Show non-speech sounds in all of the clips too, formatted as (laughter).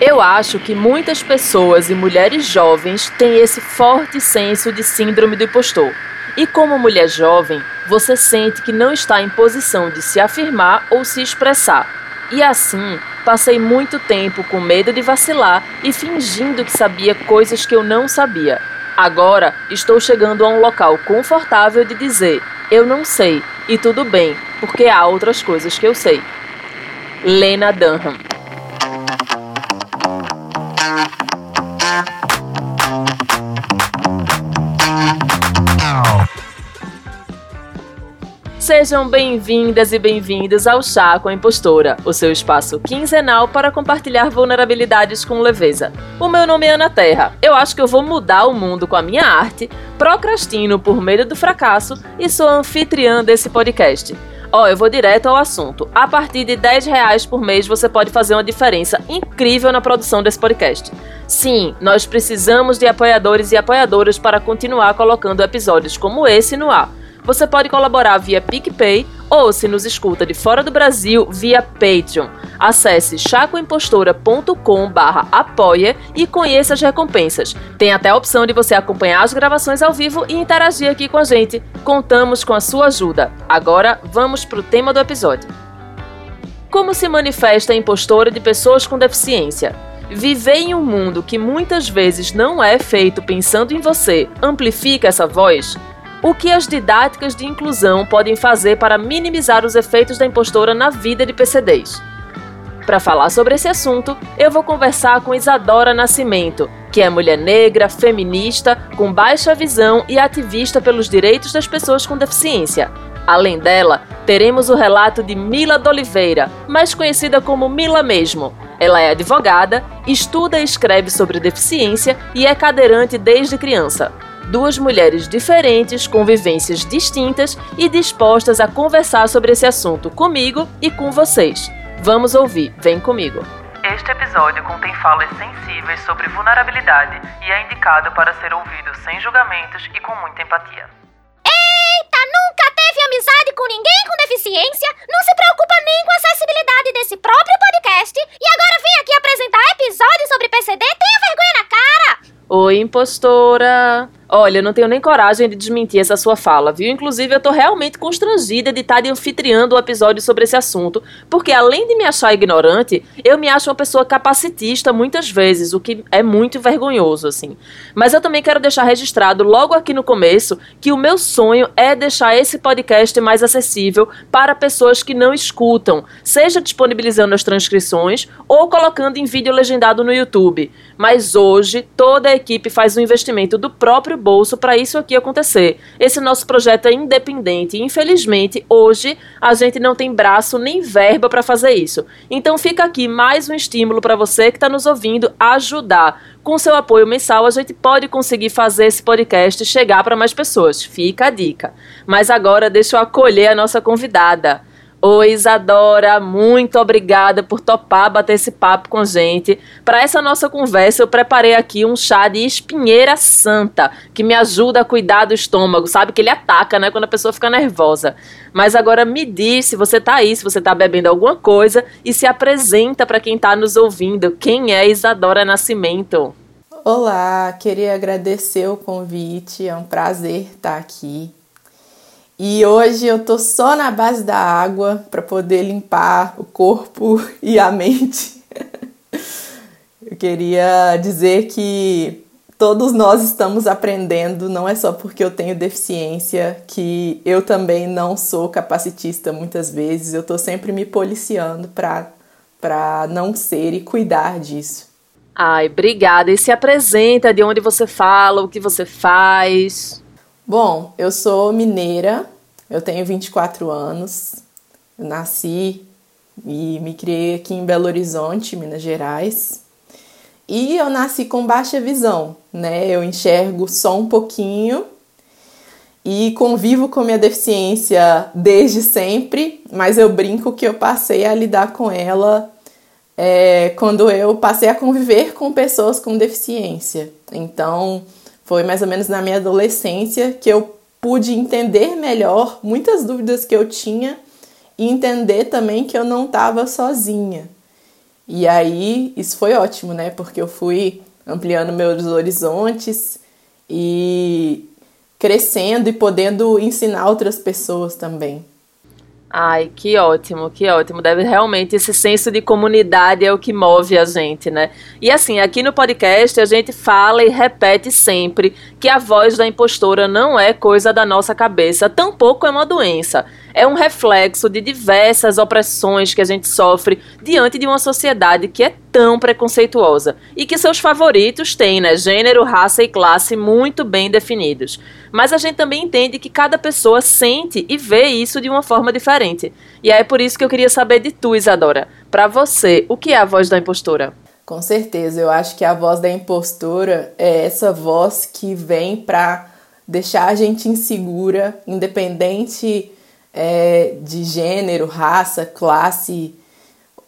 Eu acho que muitas pessoas e mulheres jovens têm esse forte senso de síndrome do impostor. E como mulher jovem, você sente que não está em posição de se afirmar ou se expressar. E assim, passei muito tempo com medo de vacilar e fingindo que sabia coisas que eu não sabia. Agora estou chegando a um local confortável de dizer: eu não sei, e tudo bem, porque há outras coisas que eu sei. Lena Dunham Sejam bem-vindas e bem-vindos ao Chá com a Impostora, o seu espaço quinzenal para compartilhar vulnerabilidades com leveza. O meu nome é Ana Terra. Eu acho que eu vou mudar o mundo com a minha arte, procrastino por medo do fracasso e sou anfitriã desse podcast. Ó, oh, eu vou direto ao assunto. A partir de 10 reais por mês você pode fazer uma diferença incrível na produção desse podcast. Sim, nós precisamos de apoiadores e apoiadoras para continuar colocando episódios como esse no ar. Você pode colaborar via PicPay ou, se nos escuta de fora do Brasil, via Patreon. Acesse chacoimpostora.com apoia e conheça as recompensas. Tem até a opção de você acompanhar as gravações ao vivo e interagir aqui com a gente. Contamos com a sua ajuda. Agora, vamos para o tema do episódio. Como se manifesta a impostora de pessoas com deficiência? Viver em um mundo que muitas vezes não é feito pensando em você amplifica essa voz? O que as didáticas de inclusão podem fazer para minimizar os efeitos da impostora na vida de PCDs? Para falar sobre esse assunto, eu vou conversar com Isadora Nascimento, que é mulher negra, feminista, com baixa visão e ativista pelos direitos das pessoas com deficiência. Além dela, teremos o relato de Mila D'Oliveira, mais conhecida como Mila mesmo. Ela é advogada, estuda e escreve sobre deficiência e é cadeirante desde criança duas mulheres diferentes, com vivências distintas e dispostas a conversar sobre esse assunto comigo e com vocês. Vamos ouvir, vem comigo. Este episódio contém falas sensíveis sobre vulnerabilidade e é indicado para ser ouvido sem julgamentos e com muita empatia. Eita, nunca teve amizade com ninguém com deficiência, não se preocupa nem com a acessibilidade desse próprio podcast e agora vem aqui apresentar episódios sobre PCD? Tenha vergonha na cara! Oi, impostora! Olha, eu não tenho nem coragem de desmentir essa sua fala, viu? Inclusive, eu tô realmente constrangida de estar anfitriando o um episódio sobre esse assunto, porque além de me achar ignorante, eu me acho uma pessoa capacitista muitas vezes, o que é muito vergonhoso, assim. Mas eu também quero deixar registrado logo aqui no começo que o meu sonho é deixar esse podcast mais acessível para pessoas que não escutam, seja disponibilizando as transcrições ou colocando em vídeo legendado no YouTube. Mas hoje, toda a equipe faz um investimento do próprio bolso para isso aqui acontecer. Esse nosso projeto é independente infelizmente, hoje a gente não tem braço nem verba para fazer isso. Então fica aqui mais um estímulo para você que está nos ouvindo ajudar. Com seu apoio mensal, a gente pode conseguir fazer esse podcast chegar para mais pessoas. Fica a dica. Mas agora deixa eu acolher a nossa convidada. Oi, Isadora, muito obrigada por topar bater esse papo com a gente. Para essa nossa conversa, eu preparei aqui um chá de espinheira santa, que me ajuda a cuidar do estômago. Sabe que ele ataca, né, quando a pessoa fica nervosa. Mas agora me diz se você tá aí, se você tá bebendo alguma coisa e se apresenta para quem tá nos ouvindo. Quem é Isadora Nascimento? Olá, queria agradecer o convite, é um prazer estar aqui. E hoje eu tô só na base da água para poder limpar o corpo (laughs) e a mente. eu queria dizer que todos nós estamos aprendendo, não é só porque eu tenho deficiência, que eu também não sou capacitista muitas vezes, eu tô sempre me policiando para para não ser e cuidar disso. Ai, obrigada. E se apresenta de onde você fala, o que você faz. Bom, eu sou mineira, eu tenho 24 anos, nasci e me criei aqui em Belo Horizonte, Minas Gerais. E eu nasci com baixa visão, né? Eu enxergo só um pouquinho e convivo com minha deficiência desde sempre, mas eu brinco que eu passei a lidar com ela é, quando eu passei a conviver com pessoas com deficiência. Então, foi mais ou menos na minha adolescência que eu pude entender melhor muitas dúvidas que eu tinha e entender também que eu não estava sozinha. E aí isso foi ótimo, né? Porque eu fui ampliando meus horizontes e crescendo e podendo ensinar outras pessoas também. Ai, que ótimo, que ótimo. Deve realmente esse senso de comunidade é o que move a gente, né? E assim, aqui no podcast a gente fala e repete sempre que a voz da impostora não é coisa da nossa cabeça, tampouco é uma doença. É um reflexo de diversas opressões que a gente sofre diante de uma sociedade que é tão preconceituosa e que seus favoritos têm, né, gênero, raça e classe muito bem definidos. Mas a gente também entende que cada pessoa sente e vê isso de uma forma diferente. E é por isso que eu queria saber de tu, Isadora. Para você, o que é a voz da impostora? Com certeza, eu acho que a voz da impostora é essa voz que vem para deixar a gente insegura, independente é, de gênero, raça, classe,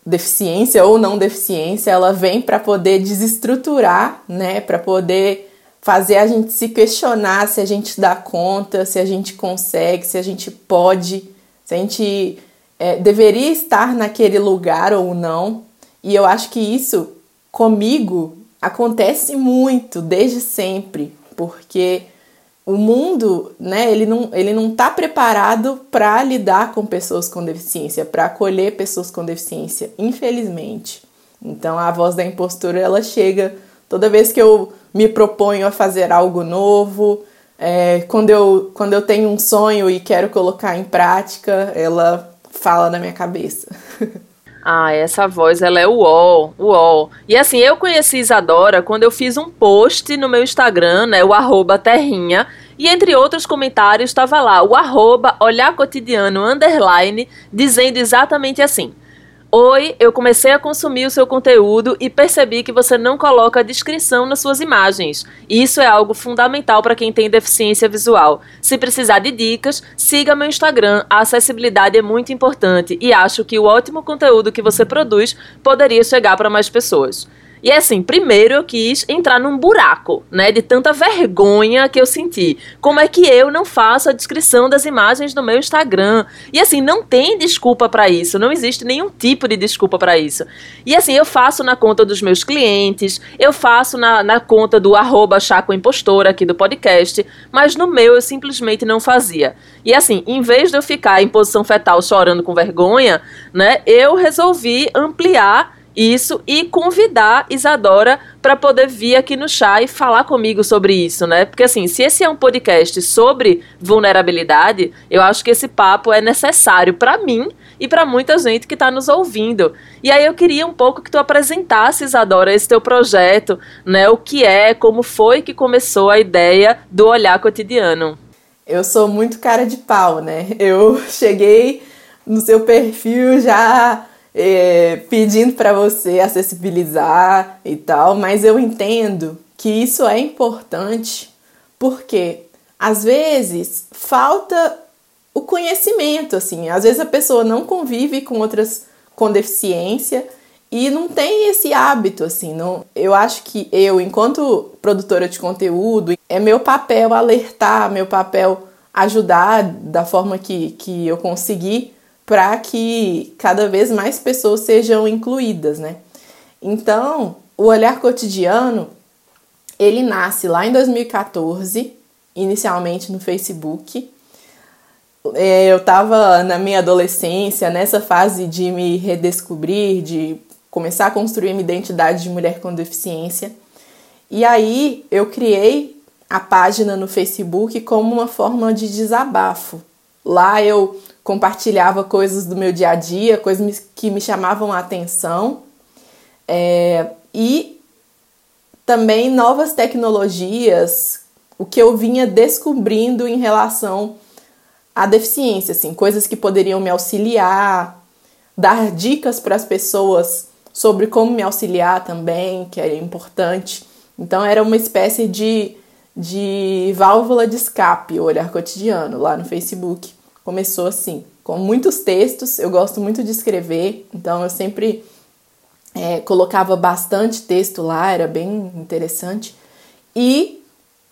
deficiência ou não deficiência, ela vem para poder desestruturar, né, para poder fazer a gente se questionar se a gente dá conta, se a gente consegue, se a gente pode, se a gente é, deveria estar naquele lugar ou não. E eu acho que isso comigo acontece muito desde sempre, porque o mundo, né, ele não, ele não tá preparado para lidar com pessoas com deficiência, para acolher pessoas com deficiência, infelizmente. Então a voz da impostura ela chega toda vez que eu me proponho a fazer algo novo, é, quando, eu, quando eu tenho um sonho e quero colocar em prática, ela fala na minha cabeça. (laughs) Ah, essa voz, ela é uol, uol. E assim, eu conheci Isadora quando eu fiz um post no meu Instagram, né, o arroba terrinha, e entre outros comentários estava lá o arroba olhar cotidiano underline, dizendo exatamente assim, Oi, eu comecei a consumir o seu conteúdo e percebi que você não coloca descrição nas suas imagens. Isso é algo fundamental para quem tem deficiência visual. Se precisar de dicas, siga meu Instagram. A acessibilidade é muito importante e acho que o ótimo conteúdo que você produz poderia chegar para mais pessoas. E assim, primeiro eu quis entrar num buraco, né, de tanta vergonha que eu senti. Como é que eu não faço a descrição das imagens no meu Instagram? E assim, não tem desculpa para isso, não existe nenhum tipo de desculpa para isso. E assim, eu faço na conta dos meus clientes, eu faço na, na conta do arroba Chaco Impostor aqui do podcast, mas no meu eu simplesmente não fazia. E assim, em vez de eu ficar em posição fetal chorando com vergonha, né, eu resolvi ampliar isso e convidar Isadora para poder vir aqui no chá e falar comigo sobre isso, né? Porque assim, se esse é um podcast sobre vulnerabilidade, eu acho que esse papo é necessário para mim e para muita gente que está nos ouvindo. E aí eu queria um pouco que tu apresentasse, Isadora, esse teu projeto, né? O que é, como foi que começou a ideia do olhar cotidiano. Eu sou muito cara de pau, né? Eu (laughs) cheguei no seu perfil já é, pedindo para você acessibilizar e tal, mas eu entendo que isso é importante porque às vezes falta o conhecimento, assim, às vezes a pessoa não convive com outras com deficiência e não tem esse hábito, assim, não. Eu acho que eu, enquanto produtora de conteúdo, é meu papel alertar, meu papel ajudar da forma que, que eu conseguir para que cada vez mais pessoas sejam incluídas, né? Então, o olhar cotidiano, ele nasce lá em 2014, inicialmente no Facebook. É, eu estava na minha adolescência, nessa fase de me redescobrir, de começar a construir minha identidade de mulher com deficiência. E aí eu criei a página no Facebook como uma forma de desabafo. Lá eu compartilhava coisas do meu dia a dia, coisas que me chamavam a atenção. É, e também novas tecnologias, o que eu vinha descobrindo em relação à deficiência, assim, coisas que poderiam me auxiliar, dar dicas para as pessoas sobre como me auxiliar também, que é importante. Então era uma espécie de, de válvula de escape, olhar cotidiano lá no Facebook começou assim, com muitos textos. Eu gosto muito de escrever, então eu sempre é, colocava bastante texto lá, era bem interessante. E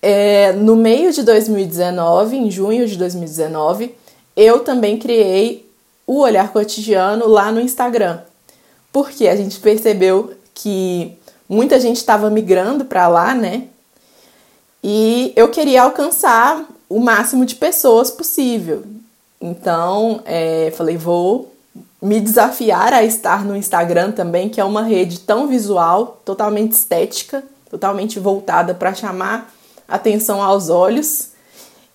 é, no meio de 2019, em junho de 2019, eu também criei o Olhar Cotidiano lá no Instagram. porque a gente percebeu que muita gente estava migrando para lá, né? E eu queria alcançar o máximo de pessoas possível. Então, é, falei, vou me desafiar a estar no Instagram também, que é uma rede tão visual, totalmente estética, totalmente voltada para chamar atenção aos olhos.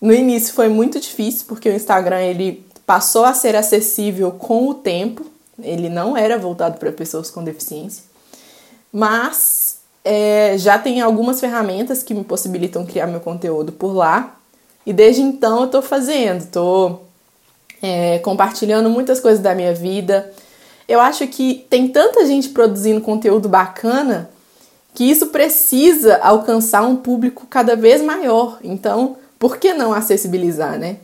No início foi muito difícil porque o Instagram ele passou a ser acessível com o tempo. Ele não era voltado para pessoas com deficiência, mas é, já tem algumas ferramentas que me possibilitam criar meu conteúdo por lá. E desde então eu estou fazendo, estou é, compartilhando muitas coisas da minha vida. Eu acho que tem tanta gente produzindo conteúdo bacana que isso precisa alcançar um público cada vez maior. Então, por que não acessibilizar, né?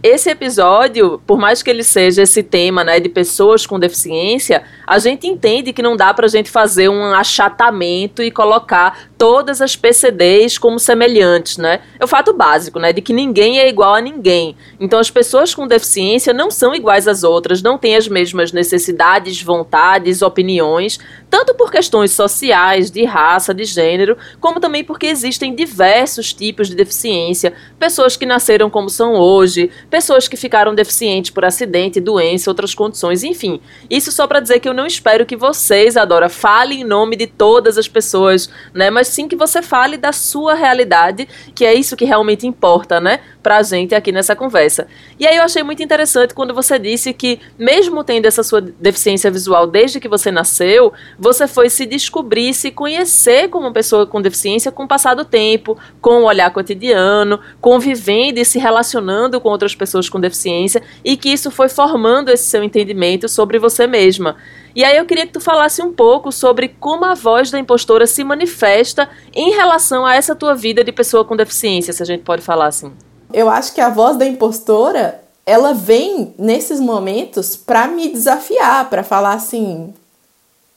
Esse episódio, por mais que ele seja esse tema, né, de pessoas com deficiência, a gente entende que não dá pra gente fazer um achatamento e colocar todas as PCDs como semelhantes, né? É o fato básico, né, de que ninguém é igual a ninguém. Então as pessoas com deficiência não são iguais às outras, não têm as mesmas necessidades, vontades, opiniões, tanto por questões sociais, de raça, de gênero, como também porque existem diversos tipos de deficiência, pessoas que nasceram como são hoje, pessoas que ficaram deficientes por acidente, doença, outras condições, enfim. Isso só para dizer que eu não espero que vocês, Adora, falem em nome de todas as pessoas, né? Mas sim que você fale da sua realidade, que é isso que realmente importa, né? Pra gente aqui nessa conversa. E aí eu achei muito interessante quando você disse que, mesmo tendo essa sua deficiência visual desde que você nasceu, você foi se descobrir, se conhecer como uma pessoa com deficiência com o passar do tempo, com o olhar cotidiano, convivendo e se relacionando com outras pessoas com deficiência, e que isso foi formando esse seu entendimento sobre você mesma. E aí eu queria que tu falasse um pouco sobre como a voz da impostora se manifesta em relação a essa tua vida de pessoa com deficiência, se a gente pode falar assim. Eu acho que a voz da impostora, ela vem nesses momentos para me desafiar, para falar assim: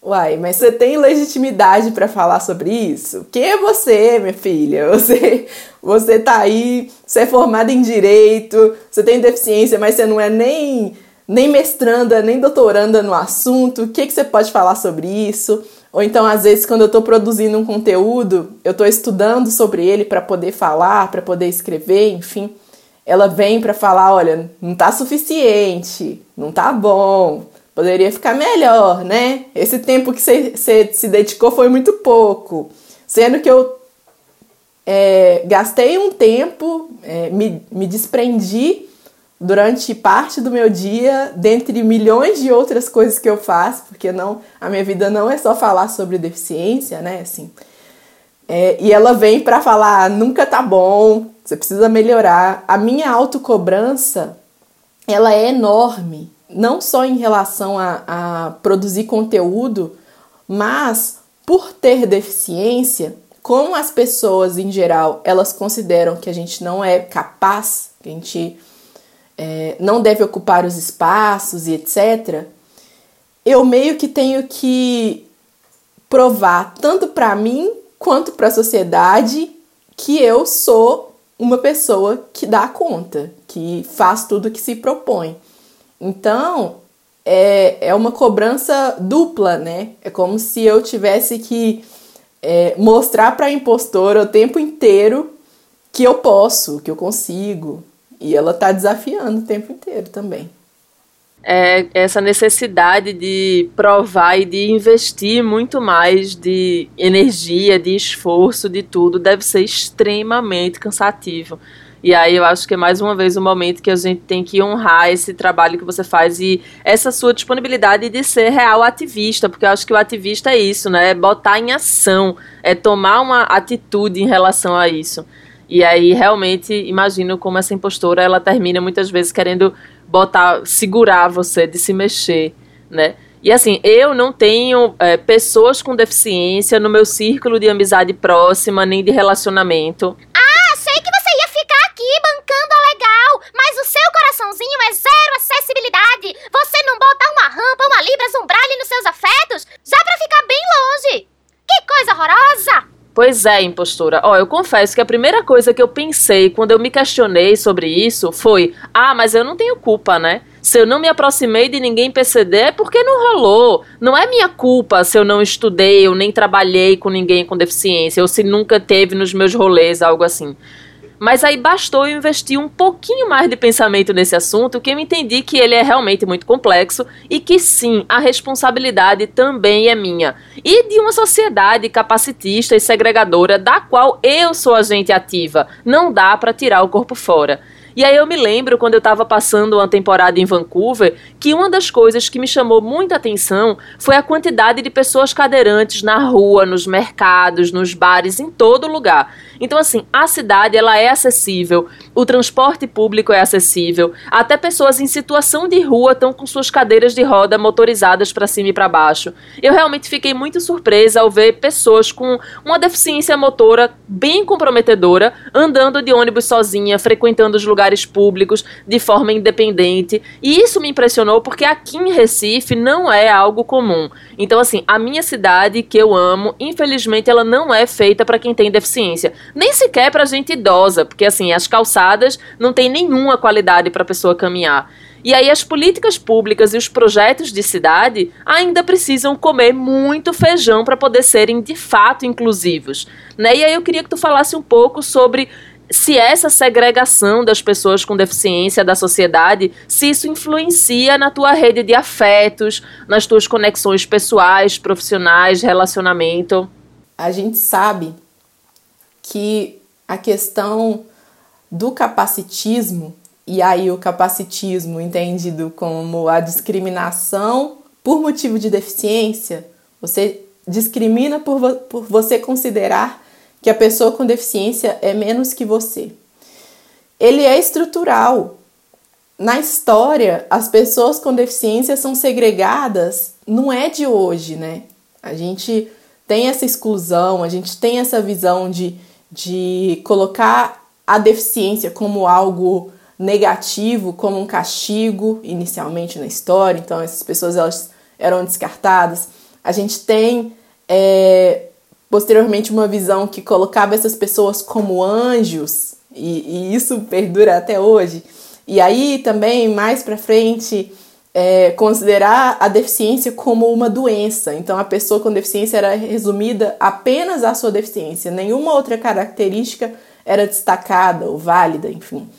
Uai, mas você tem legitimidade para falar sobre isso? Quem é você, minha filha? (laughs) Você, você tá aí, você é formada em direito, você tem deficiência, mas você não é nem nem mestranda, nem doutoranda no assunto, o que, que você pode falar sobre isso? Ou então, às vezes, quando eu estou produzindo um conteúdo, eu estou estudando sobre ele para poder falar, para poder escrever, enfim. Ela vem para falar: olha, não tá suficiente, não tá bom, poderia ficar melhor, né? Esse tempo que você, se dedicou foi muito pouco. Sendo que eu é, gastei um tempo, é, me, me desprendi durante parte do meu dia, dentre milhões de outras coisas que eu faço, porque não, a minha vida não é só falar sobre deficiência, né? Assim, é, e ela vem para falar: nunca tá bom, você precisa melhorar. A minha autocobrança ela é enorme, não só em relação a, a produzir conteúdo, mas por ter deficiência, como as pessoas em geral elas consideram que a gente não é capaz, que a gente é, não deve ocupar os espaços e etc., eu meio que tenho que provar tanto para mim quanto para a sociedade que eu sou uma pessoa que dá conta, que faz tudo que se propõe. Então, é, é uma cobrança dupla, né? É como se eu tivesse que é, mostrar para a impostora o tempo inteiro que eu posso, que eu consigo, e ela está desafiando o tempo inteiro também. É essa necessidade de provar e de investir muito mais de energia, de esforço, de tudo, deve ser extremamente cansativo. E aí eu acho que é mais uma vez o um momento que a gente tem que honrar esse trabalho que você faz e essa sua disponibilidade de ser real ativista, porque eu acho que o ativista é isso, né? É botar em ação, é tomar uma atitude em relação a isso. E aí realmente imagino como essa impostora ela termina muitas vezes querendo botar, segurar você de se mexer, né? E assim, eu não tenho é, pessoas com deficiência no meu círculo de amizade próxima, nem de relacionamento. Ah, sei que você ia ficar aqui bancando a legal, mas o seu coraçãozinho é zero acessibilidade. Você não bota uma rampa, uma libras, um braille nos seus afetos, já pra ficar bem longe. Que coisa horrorosa! Pois é, impostora. Ó, eu confesso que a primeira coisa que eu pensei quando eu me questionei sobre isso foi: ah, mas eu não tenho culpa, né? Se eu não me aproximei de ninguém PCD é porque não rolou. Não é minha culpa se eu não estudei ou nem trabalhei com ninguém com deficiência ou se nunca teve nos meus rolês algo assim. Mas aí bastou eu investir um pouquinho mais de pensamento nesse assunto, que eu entendi que ele é realmente muito complexo e que sim, a responsabilidade também é minha. E de uma sociedade capacitista e segregadora da qual eu sou agente ativa. Não dá para tirar o corpo fora. E aí eu me lembro quando eu estava passando uma temporada em Vancouver, que uma das coisas que me chamou muita atenção foi a quantidade de pessoas cadeirantes na rua, nos mercados, nos bares, em todo lugar. Então assim, a cidade ela é acessível, o transporte público é acessível, até pessoas em situação de rua estão com suas cadeiras de roda motorizadas para cima e para baixo. Eu realmente fiquei muito surpresa ao ver pessoas com uma deficiência motora bem comprometedora andando de ônibus sozinha, frequentando os lugares lugares públicos de forma independente. E isso me impressionou porque aqui em Recife não é algo comum. Então, assim, a minha cidade, que eu amo, infelizmente ela não é feita para quem tem deficiência. Nem sequer para gente idosa, porque, assim, as calçadas não tem nenhuma qualidade para a pessoa caminhar. E aí as políticas públicas e os projetos de cidade ainda precisam comer muito feijão para poder serem de fato inclusivos. Né? E aí eu queria que tu falasse um pouco sobre se essa segregação das pessoas com deficiência da sociedade, se isso influencia na tua rede de afetos, nas tuas conexões pessoais, profissionais, relacionamento. A gente sabe que a questão do capacitismo, e aí o capacitismo entendido como a discriminação por motivo de deficiência, você discrimina por, por você considerar que a pessoa com deficiência é menos que você. Ele é estrutural. Na história, as pessoas com deficiência são segregadas, não é de hoje, né? A gente tem essa exclusão, a gente tem essa visão de, de colocar a deficiência como algo negativo, como um castigo, inicialmente na história, então essas pessoas elas eram descartadas. A gente tem é, posteriormente uma visão que colocava essas pessoas como anjos, e, e isso perdura até hoje. E aí também, mais para frente, é, considerar a deficiência como uma doença. Então, a pessoa com deficiência era resumida apenas à sua deficiência, nenhuma outra característica era destacada ou válida, enfim.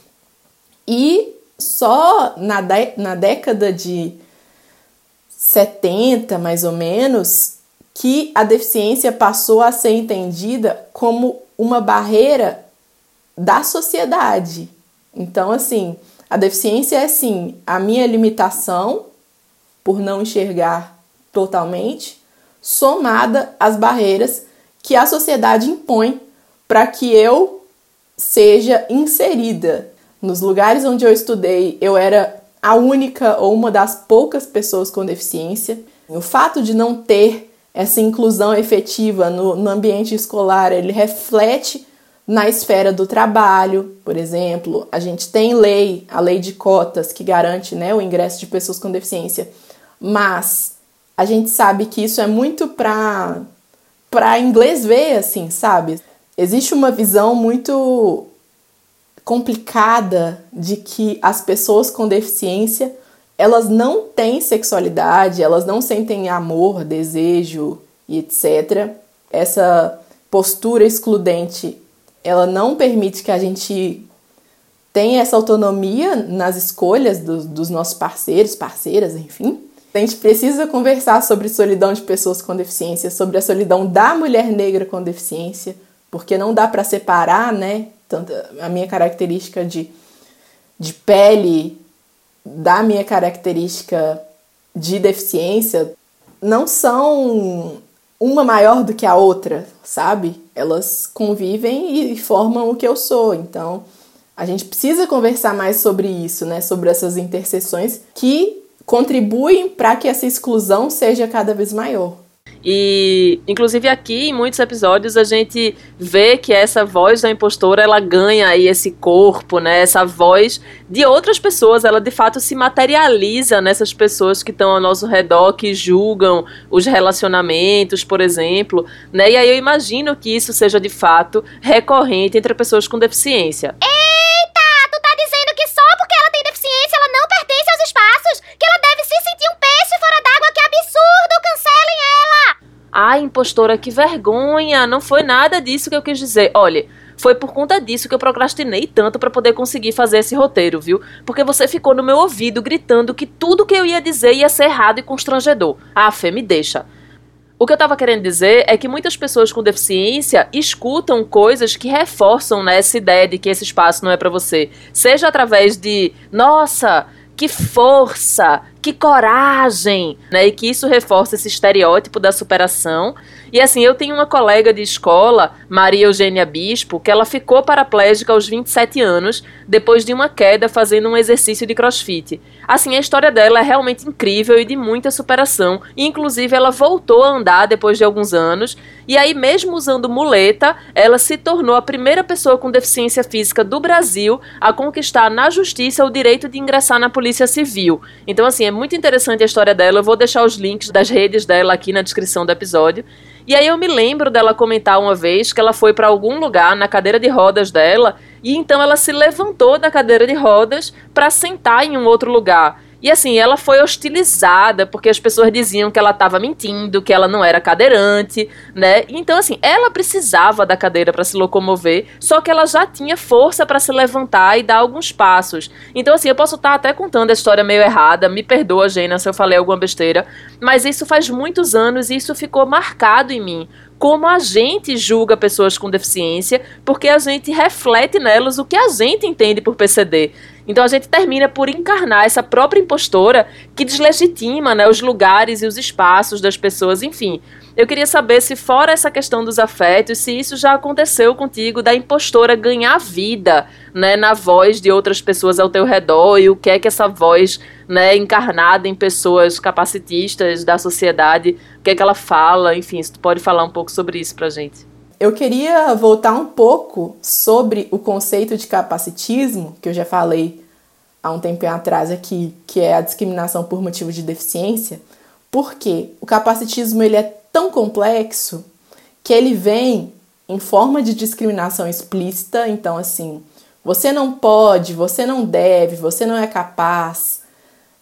E só na, na década de 70, mais ou menos, que a deficiência passou a ser entendida como uma barreira da sociedade. Então, assim, a deficiência é sim a minha limitação por não enxergar totalmente, somada às barreiras que a sociedade impõe para que eu seja inserida. Nos lugares onde eu estudei, eu era a única ou uma das poucas pessoas com deficiência. O fato de não ter essa inclusão efetiva no, no ambiente escolar, ele reflete na esfera do trabalho, por exemplo, a gente tem lei, a lei de cotas, que garante né, o ingresso de pessoas com deficiência, mas a gente sabe que isso é muito para para inglês ver, assim, sabe? Existe uma visão muito complicada de que as pessoas com deficiência elas não têm sexualidade, elas não sentem amor, desejo e etc. Essa postura excludente, ela não permite que a gente tenha essa autonomia nas escolhas do, dos nossos parceiros, parceiras, enfim. A gente precisa conversar sobre solidão de pessoas com deficiência, sobre a solidão da mulher negra com deficiência, porque não dá para separar, né, tanto a minha característica de, de pele da minha característica de deficiência não são uma maior do que a outra, sabe? Elas convivem e formam o que eu sou. Então, a gente precisa conversar mais sobre isso, né? Sobre essas interseções que contribuem para que essa exclusão seja cada vez maior. E, inclusive aqui, em muitos episódios, a gente vê que essa voz da impostora, ela ganha aí esse corpo, né? Essa voz de outras pessoas, ela de fato se materializa nessas pessoas que estão ao nosso redor, que julgam os relacionamentos, por exemplo, né? E aí eu imagino que isso seja de fato recorrente entre pessoas com deficiência. Eita! Ai, impostora, que vergonha! Não foi nada disso que eu quis dizer. Olha, foi por conta disso que eu procrastinei tanto para poder conseguir fazer esse roteiro, viu? Porque você ficou no meu ouvido gritando que tudo que eu ia dizer ia ser errado e constrangedor. Ah, Fê, me deixa. O que eu estava querendo dizer é que muitas pessoas com deficiência escutam coisas que reforçam né, essa ideia de que esse espaço não é para você. Seja através de, nossa, que força, que coragem, né? E que isso reforça esse estereótipo da superação. E assim, eu tenho uma colega de escola, Maria Eugênia Bispo, que ela ficou paraplégica aos 27 anos, depois de uma queda fazendo um exercício de crossfit. Assim, a história dela é realmente incrível e de muita superação. Inclusive, ela voltou a andar depois de alguns anos. E aí, mesmo usando muleta, ela se tornou a primeira pessoa com deficiência física do Brasil a conquistar na justiça o direito de ingressar na Polícia Civil. Então, assim, é muito interessante a história dela. Eu vou deixar os links das redes dela aqui na descrição do episódio. E aí eu me lembro dela comentar uma vez que ela foi para algum lugar na cadeira de rodas dela e então ela se levantou da cadeira de rodas para sentar em um outro lugar. E assim, ela foi hostilizada porque as pessoas diziam que ela estava mentindo, que ela não era cadeirante, né? Então assim, ela precisava da cadeira para se locomover, só que ela já tinha força para se levantar e dar alguns passos. Então assim, eu posso estar tá até contando a história meio errada, me perdoa, Gena, se eu falei alguma besteira, mas isso faz muitos anos e isso ficou marcado em mim como a gente julga pessoas com deficiência, porque a gente reflete nelas o que a gente entende por PCD. Então a gente termina por encarnar essa própria impostora que deslegitima né, os lugares e os espaços das pessoas, enfim. Eu queria saber se, fora essa questão dos afetos, se isso já aconteceu contigo da impostora ganhar vida né, na voz de outras pessoas ao teu redor e o que é que essa voz né, encarnada em pessoas capacitistas da sociedade, o que é que ela fala, enfim, se tu pode falar um pouco sobre isso pra gente. Eu queria voltar um pouco sobre o conceito de capacitismo, que eu já falei há um tempo atrás aqui, que é a discriminação por motivo de deficiência, porque o capacitismo ele é tão complexo que ele vem em forma de discriminação explícita, então assim, você não pode, você não deve, você não é capaz,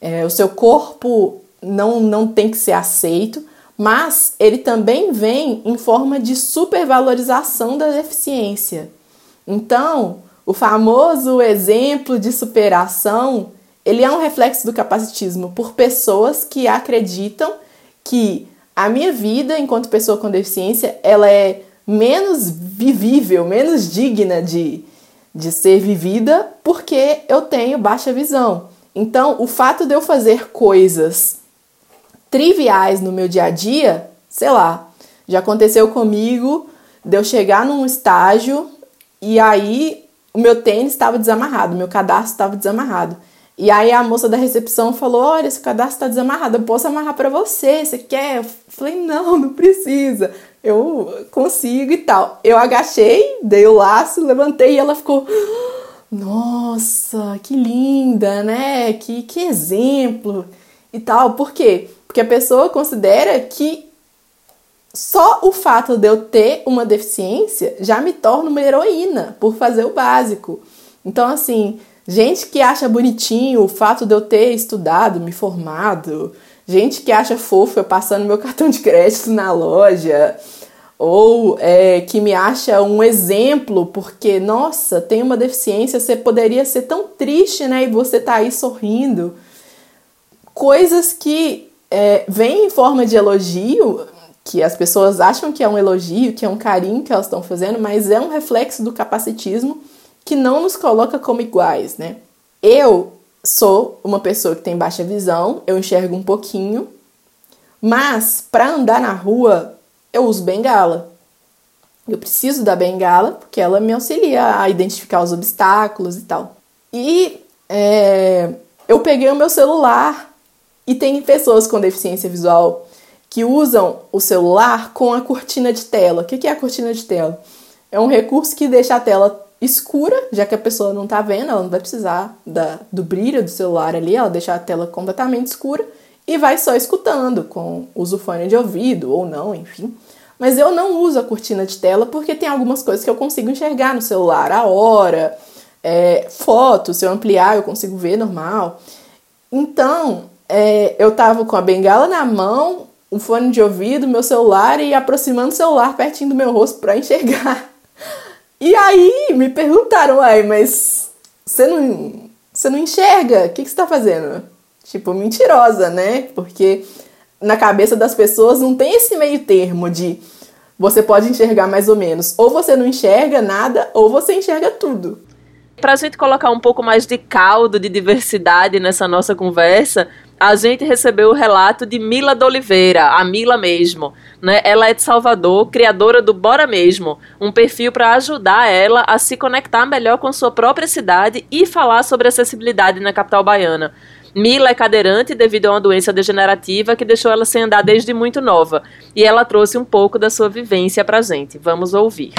é, o seu corpo não, não tem que ser aceito, mas ele também vem em forma de supervalorização da deficiência. Então, o famoso exemplo de superação, ele é um reflexo do capacitismo por pessoas que acreditam que a minha vida enquanto pessoa com deficiência, ela é menos vivível, menos digna de, de ser vivida porque eu tenho baixa visão. Então, o fato de eu fazer coisas triviais no meu dia a dia, sei lá, já aconteceu comigo de eu chegar num estágio e aí o meu tênis estava desamarrado, meu cadastro estava desamarrado. E aí a moça da recepção falou: Olha, esse cadastro está desamarrado, eu posso amarrar para você, você quer? Eu falei: Não, (laughs) não precisa, eu consigo e tal. Eu agachei, dei o laço, levantei e ela ficou: Nossa, que linda, né? Que, que exemplo e tal. Por quê? Porque a pessoa considera que só o fato de eu ter uma deficiência já me torna uma heroína por fazer o básico. Então, assim, Gente que acha bonitinho o fato de eu ter estudado, me formado. Gente que acha fofo eu passando meu (laughs) cartão de crédito na loja. Ou é, que me acha um exemplo porque, nossa, tem uma deficiência, você poderia ser tão triste, né? E você tá aí sorrindo. Coisas que é, vêm em forma de elogio, que as pessoas acham que é um elogio, que é um carinho que elas estão fazendo, mas é um reflexo do capacitismo que não nos coloca como iguais, né? Eu sou uma pessoa que tem baixa visão, eu enxergo um pouquinho, mas para andar na rua eu uso bengala. Eu preciso da bengala porque ela me auxilia a identificar os obstáculos e tal. E é, eu peguei o meu celular e tem pessoas com deficiência visual que usam o celular com a cortina de tela. O que é a cortina de tela? É um recurso que deixa a tela escura, já que a pessoa não está vendo, ela não vai precisar da, do brilho do celular ali, ela deixa a tela completamente escura e vai só escutando com uso fone de ouvido ou não, enfim. Mas eu não uso a cortina de tela porque tem algumas coisas que eu consigo enxergar no celular, a hora, é, foto, se eu ampliar eu consigo ver normal. Então, é, eu tava com a bengala na mão o fone de ouvido, meu celular e aproximando o celular pertinho do meu rosto para enxergar. (laughs) E aí me perguntaram, ai, mas você não, você não enxerga? O que, que você tá fazendo? Tipo, mentirosa, né? Porque na cabeça das pessoas não tem esse meio termo de você pode enxergar mais ou menos. Ou você não enxerga nada, ou você enxerga tudo. Para a gente colocar um pouco mais de caldo, de diversidade nessa nossa conversa, a gente recebeu o relato de Mila de Oliveira, a Mila mesmo. Né? Ela é de Salvador, criadora do Bora Mesmo, um perfil para ajudar ela a se conectar melhor com sua própria cidade e falar sobre acessibilidade na capital baiana. Mila é cadeirante devido a uma doença degenerativa que deixou ela sem andar desde muito nova. E ela trouxe um pouco da sua vivência a gente. Vamos ouvir.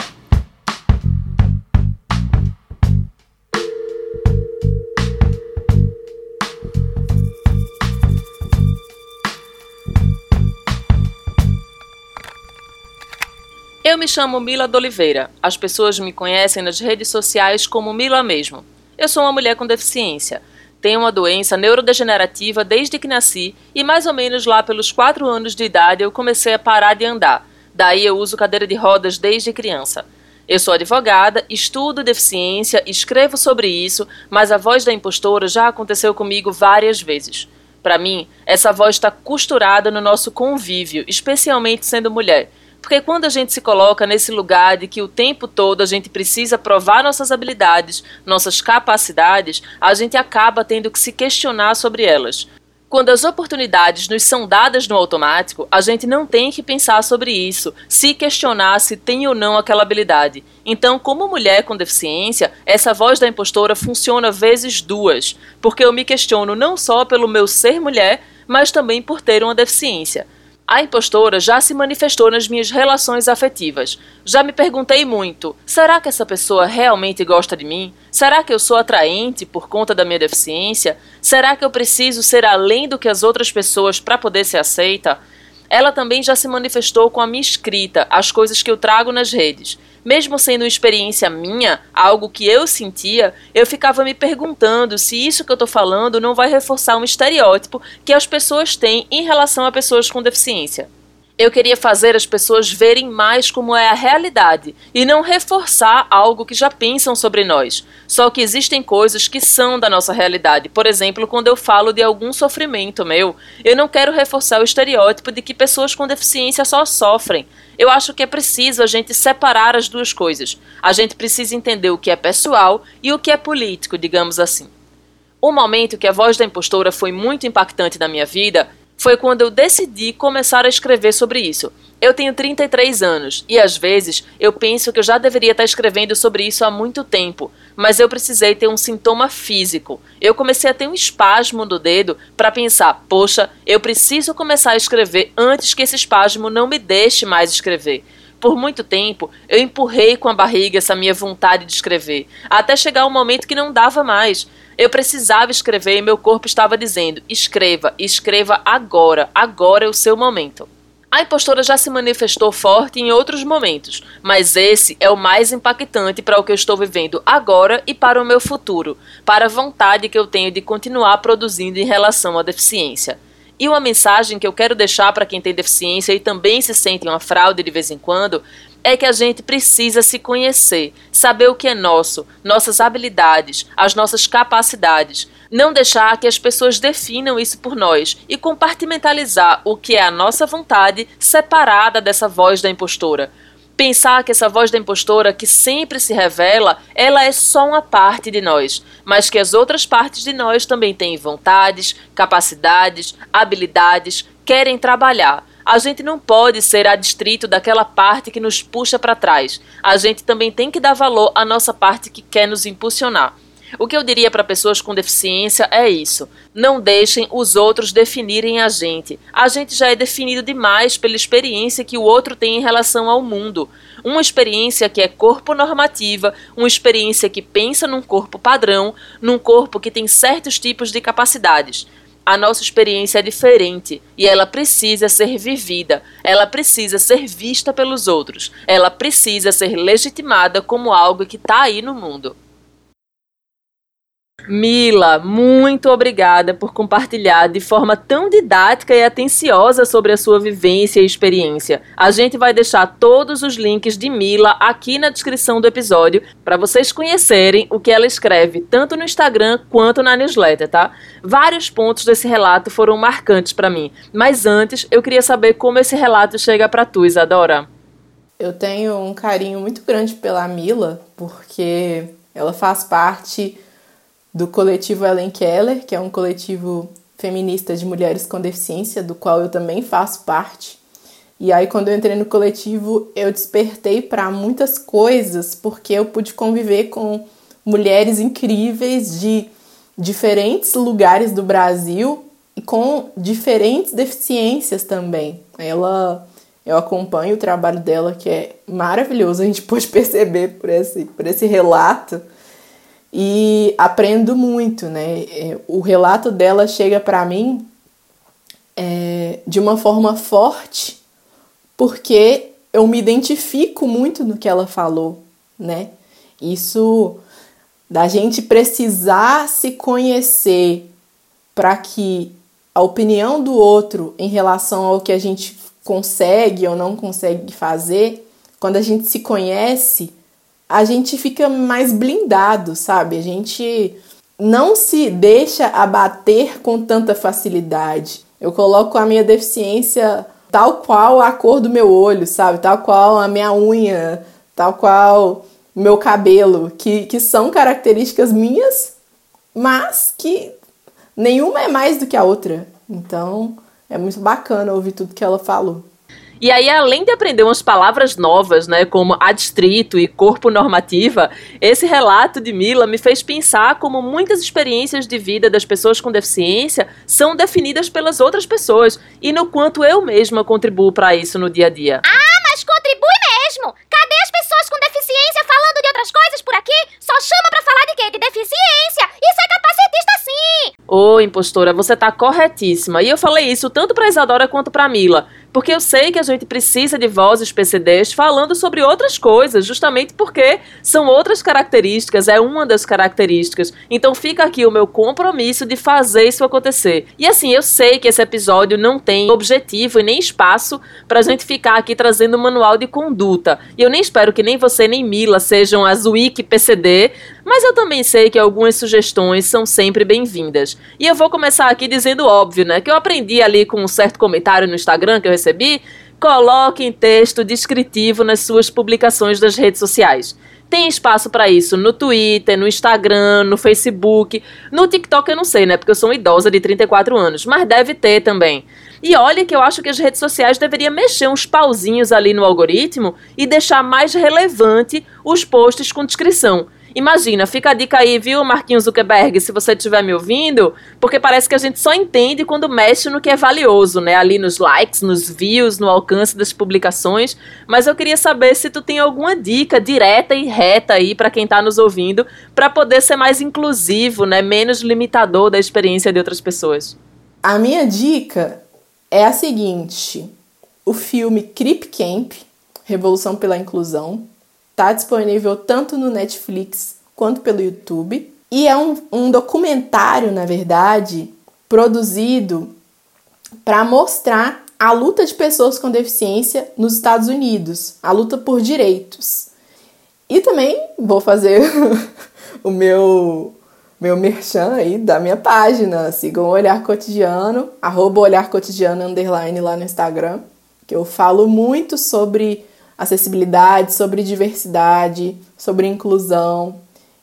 Me chamo Mila de Oliveira. As pessoas me conhecem nas redes sociais como Mila mesmo. Eu sou uma mulher com deficiência. Tenho uma doença neurodegenerativa desde que nasci e mais ou menos lá pelos 4 anos de idade eu comecei a parar de andar. Daí eu uso cadeira de rodas desde criança. Eu sou advogada, estudo deficiência, escrevo sobre isso, mas a voz da impostora já aconteceu comigo várias vezes. Para mim, essa voz está costurada no nosso convívio, especialmente sendo mulher. Porque quando a gente se coloca nesse lugar de que o tempo todo a gente precisa provar nossas habilidades, nossas capacidades, a gente acaba tendo que se questionar sobre elas. Quando as oportunidades nos são dadas no automático, a gente não tem que pensar sobre isso, se questionar se tem ou não aquela habilidade. Então, como mulher com deficiência, essa voz da impostora funciona vezes duas, porque eu me questiono não só pelo meu ser mulher, mas também por ter uma deficiência. A impostora já se manifestou nas minhas relações afetivas. Já me perguntei muito: será que essa pessoa realmente gosta de mim? Será que eu sou atraente por conta da minha deficiência? Será que eu preciso ser além do que as outras pessoas para poder ser aceita? Ela também já se manifestou com a minha escrita, as coisas que eu trago nas redes. Mesmo sendo uma experiência minha, algo que eu sentia, eu ficava me perguntando se isso que eu estou falando não vai reforçar um estereótipo que as pessoas têm em relação a pessoas com deficiência. Eu queria fazer as pessoas verem mais como é a realidade e não reforçar algo que já pensam sobre nós. Só que existem coisas que são da nossa realidade. Por exemplo, quando eu falo de algum sofrimento meu, eu não quero reforçar o estereótipo de que pessoas com deficiência só sofrem. Eu acho que é preciso a gente separar as duas coisas. A gente precisa entender o que é pessoal e o que é político, digamos assim. O momento que a voz da impostora foi muito impactante na minha vida foi quando eu decidi começar a escrever sobre isso. Eu tenho 33 anos e às vezes eu penso que eu já deveria estar escrevendo sobre isso há muito tempo, mas eu precisei ter um sintoma físico. Eu comecei a ter um espasmo no dedo para pensar: poxa, eu preciso começar a escrever antes que esse espasmo não me deixe mais escrever. Por muito tempo, eu empurrei com a barriga essa minha vontade de escrever, até chegar um momento que não dava mais. Eu precisava escrever e meu corpo estava dizendo: escreva, escreva agora, agora é o seu momento. A impostora já se manifestou forte em outros momentos, mas esse é o mais impactante para o que eu estou vivendo agora e para o meu futuro, para a vontade que eu tenho de continuar produzindo em relação à deficiência. E uma mensagem que eu quero deixar para quem tem deficiência e também se sente uma fraude de vez em quando é que a gente precisa se conhecer, saber o que é nosso, nossas habilidades, as nossas capacidades. Não deixar que as pessoas definam isso por nós e compartimentalizar o que é a nossa vontade separada dessa voz da impostora. Pensar que essa voz da impostora que sempre se revela, ela é só uma parte de nós, mas que as outras partes de nós também têm vontades, capacidades, habilidades, querem trabalhar a gente não pode ser adstrito daquela parte que nos puxa para trás. A gente também tem que dar valor à nossa parte que quer nos impulsionar. O que eu diria para pessoas com deficiência é isso: não deixem os outros definirem a gente. A gente já é definido demais pela experiência que o outro tem em relação ao mundo. Uma experiência que é corpo normativa, uma experiência que pensa num corpo padrão, num corpo que tem certos tipos de capacidades a nossa experiência é diferente e ela precisa ser vivida, ela precisa ser vista pelos outros, ela precisa ser legitimada como algo que está aí no mundo. Mila, muito obrigada por compartilhar de forma tão didática e atenciosa sobre a sua vivência e experiência. A gente vai deixar todos os links de Mila aqui na descrição do episódio para vocês conhecerem o que ela escreve tanto no Instagram quanto na newsletter, tá? Vários pontos desse relato foram marcantes para mim, mas antes eu queria saber como esse relato chega para tu, Isadora. Eu tenho um carinho muito grande pela Mila, porque ela faz parte do coletivo Ellen Keller, que é um coletivo feminista de mulheres com deficiência, do qual eu também faço parte. E aí, quando eu entrei no coletivo, eu despertei para muitas coisas, porque eu pude conviver com mulheres incríveis de diferentes lugares do Brasil e com diferentes deficiências também. Ela, eu acompanho o trabalho dela, que é maravilhoso, a gente pôde (laughs) perceber por esse, por esse relato e aprendo muito, né? É, o relato dela chega para mim é, de uma forma forte, porque eu me identifico muito no que ela falou, né? Isso da gente precisar se conhecer para que a opinião do outro em relação ao que a gente consegue ou não consegue fazer, quando a gente se conhece, a gente fica mais blindado, sabe? A gente não se deixa abater com tanta facilidade. Eu coloco a minha deficiência tal qual a cor do meu olho, sabe? Tal qual a minha unha, tal qual meu cabelo, que, que são características minhas, mas que nenhuma é mais do que a outra. Então é muito bacana ouvir tudo que ela falou. E aí, além de aprender umas palavras novas, né, como adstrito e corpo normativa, esse relato de Mila me fez pensar como muitas experiências de vida das pessoas com deficiência são definidas pelas outras pessoas e no quanto eu mesma contribuo para isso no dia a dia. Ah, mas contribui mesmo! Cadê as pessoas com deficiência falando de outras coisas por aqui? Só chama pra falar de quê? De deficiência! Isso é capacitista sim! Ô, impostora, você tá corretíssima. E eu falei isso tanto pra Isadora quanto pra Mila. Porque eu sei que a gente precisa de vozes PCDs falando sobre outras coisas, justamente porque são outras características, é uma das características. Então fica aqui o meu compromisso de fazer isso acontecer. E assim, eu sei que esse episódio não tem objetivo e nem espaço pra gente ficar aqui trazendo um manual de conduta. E eu nem espero que nem você nem Mila sejam as wiki PCD, mas eu também sei que algumas sugestões são sempre bem-vindas. E eu vou começar aqui dizendo óbvio, né? Que eu aprendi ali com um certo comentário no Instagram que eu recebi. Coloque em texto descritivo nas suas publicações das redes sociais. Tem espaço para isso no Twitter, no Instagram, no Facebook. No TikTok eu não sei, né? Porque eu sou uma idosa de 34 anos, mas deve ter também. E olha que eu acho que as redes sociais deveriam mexer uns pauzinhos ali no algoritmo e deixar mais relevante os posts com descrição. Imagina, fica a dica aí, viu, Marquinhos Zuckerberg, se você estiver me ouvindo, porque parece que a gente só entende quando mexe no que é valioso, né? Ali nos likes, nos views, no alcance das publicações. Mas eu queria saber se tu tem alguma dica direta e reta aí para quem está nos ouvindo, para poder ser mais inclusivo, né? Menos limitador da experiência de outras pessoas. A minha dica é a seguinte: o filme Creep Camp, Revolução pela Inclusão, Está disponível tanto no Netflix quanto pelo YouTube. E é um, um documentário, na verdade, produzido para mostrar a luta de pessoas com deficiência nos Estados Unidos, a luta por direitos. E também vou fazer (laughs) o meu meu merchan aí da minha página. Sigam o Olhar Cotidiano, arroba Olhar Cotidiano, underline lá no Instagram, que eu falo muito sobre acessibilidade, sobre diversidade, sobre inclusão.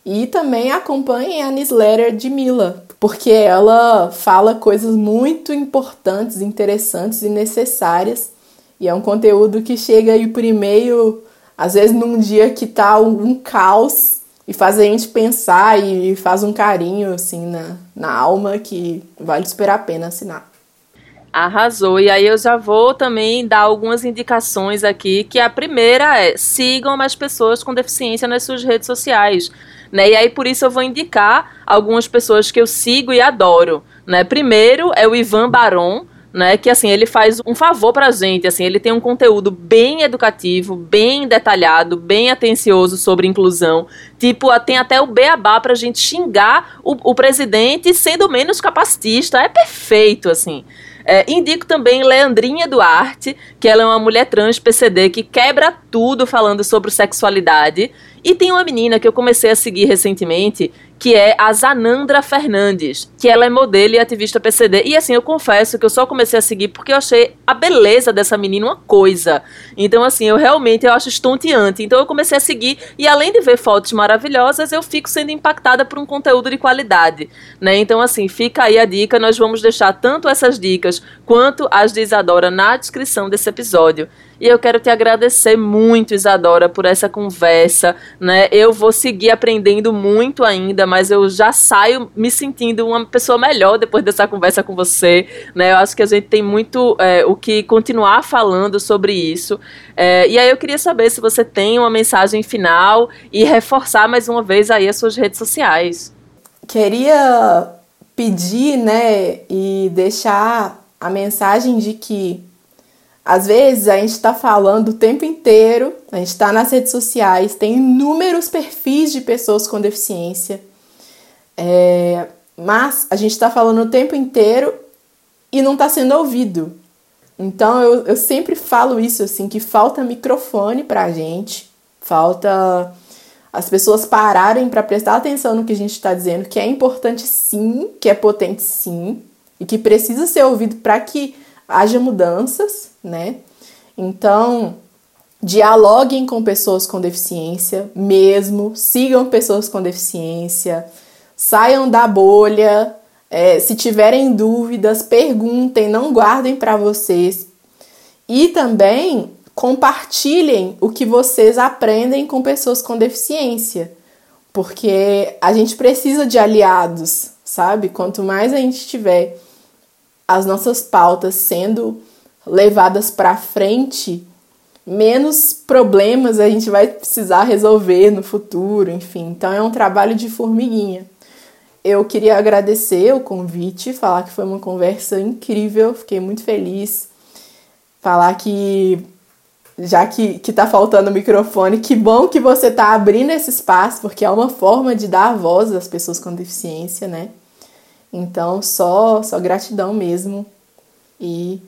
E também acompanhem a newsletter de Mila, porque ela fala coisas muito importantes, interessantes e necessárias. E é um conteúdo que chega aí por e-mail, às vezes num dia que tá um caos, e faz a gente pensar e faz um carinho assim na, na alma que vale super a pena assinar. Arrasou. E aí eu já vou também dar algumas indicações aqui, que a primeira é sigam mais pessoas com deficiência nas suas redes sociais. Né? E aí por isso eu vou indicar algumas pessoas que eu sigo e adoro. Né? Primeiro é o Ivan Baron, né? Que assim, ele faz um favor pra gente, assim, ele tem um conteúdo bem educativo, bem detalhado, bem atencioso sobre inclusão. Tipo, tem até o beabá pra gente xingar o, o presidente sendo menos capacitista. É perfeito, assim. É, indico também Leandrinha Duarte, que ela é uma mulher trans PCD que quebra tudo falando sobre sexualidade. E tem uma menina que eu comecei a seguir recentemente, que é a Zanandra Fernandes, que ela é modelo e ativista PCD. E assim, eu confesso que eu só comecei a seguir porque eu achei a beleza dessa menina uma coisa. Então, assim, eu realmente eu acho estonteante. Então eu comecei a seguir e além de ver fotos maravilhosas, eu fico sendo impactada por um conteúdo de qualidade, né? Então, assim, fica aí a dica, nós vamos deixar tanto essas dicas quanto as de Isadora na descrição desse episódio. E eu quero te agradecer muito, Isadora, por essa conversa, né? Eu vou seguir aprendendo muito ainda, mas eu já saio me sentindo uma pessoa melhor depois dessa conversa com você, né? Eu acho que a gente tem muito é, o que continuar falando sobre isso. É, e aí eu queria saber se você tem uma mensagem final e reforçar mais uma vez aí as suas redes sociais. Queria pedir, né, e deixar a mensagem de que às vezes a gente está falando o tempo inteiro, a gente está nas redes sociais, tem inúmeros perfis de pessoas com deficiência, é, mas a gente está falando o tempo inteiro e não está sendo ouvido. Então eu, eu sempre falo isso assim, que falta microfone para a gente, falta as pessoas pararem para prestar atenção no que a gente está dizendo, que é importante sim, que é potente sim, e que precisa ser ouvido para que haja mudanças, né? Então, dialoguem com pessoas com deficiência mesmo, sigam pessoas com deficiência, saiam da bolha. É, se tiverem dúvidas, perguntem, não guardem para vocês. E também compartilhem o que vocês aprendem com pessoas com deficiência, porque a gente precisa de aliados, sabe? Quanto mais a gente tiver as nossas pautas sendo levadas para frente, menos problemas a gente vai precisar resolver no futuro, enfim. Então é um trabalho de formiguinha. Eu queria agradecer o convite, falar que foi uma conversa incrível, fiquei muito feliz. Falar que já que, que tá faltando o microfone, que bom que você tá abrindo esse espaço, porque é uma forma de dar voz às pessoas com deficiência, né? Então, só, só gratidão mesmo. E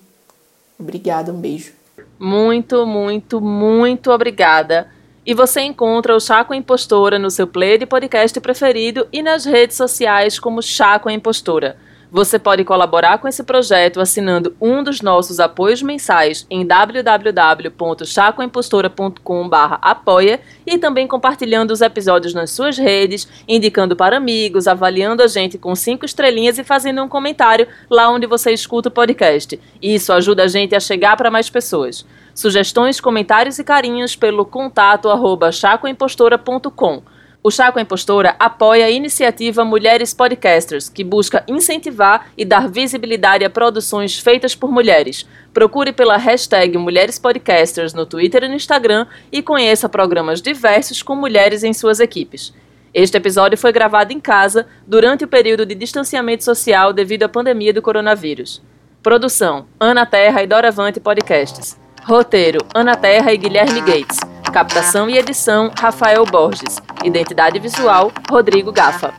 obrigada, um beijo. Muito, muito, muito obrigada. E você encontra o a Impostora no seu player de podcast preferido e nas redes sociais como Chá com a Impostora. Você pode colaborar com esse projeto assinando um dos nossos apoios mensais em www.chacoimpostora.com/apoia e também compartilhando os episódios nas suas redes, indicando para amigos, avaliando a gente com cinco estrelinhas e fazendo um comentário lá onde você escuta o podcast. Isso ajuda a gente a chegar para mais pessoas. Sugestões, comentários e carinhos pelo contato arroba chacoimpostora.com. O a Impostora apoia a iniciativa Mulheres Podcasters, que busca incentivar e dar visibilidade a produções feitas por mulheres. Procure pela hashtag Mulheres Podcasters no Twitter e no Instagram e conheça programas diversos com mulheres em suas equipes. Este episódio foi gravado em casa durante o período de distanciamento social devido à pandemia do coronavírus. Produção: Ana Terra e Doravante Podcasts. Roteiro: Ana Terra e Guilherme Gates. Captação e edição, Rafael Borges. Identidade visual, Rodrigo Gafa.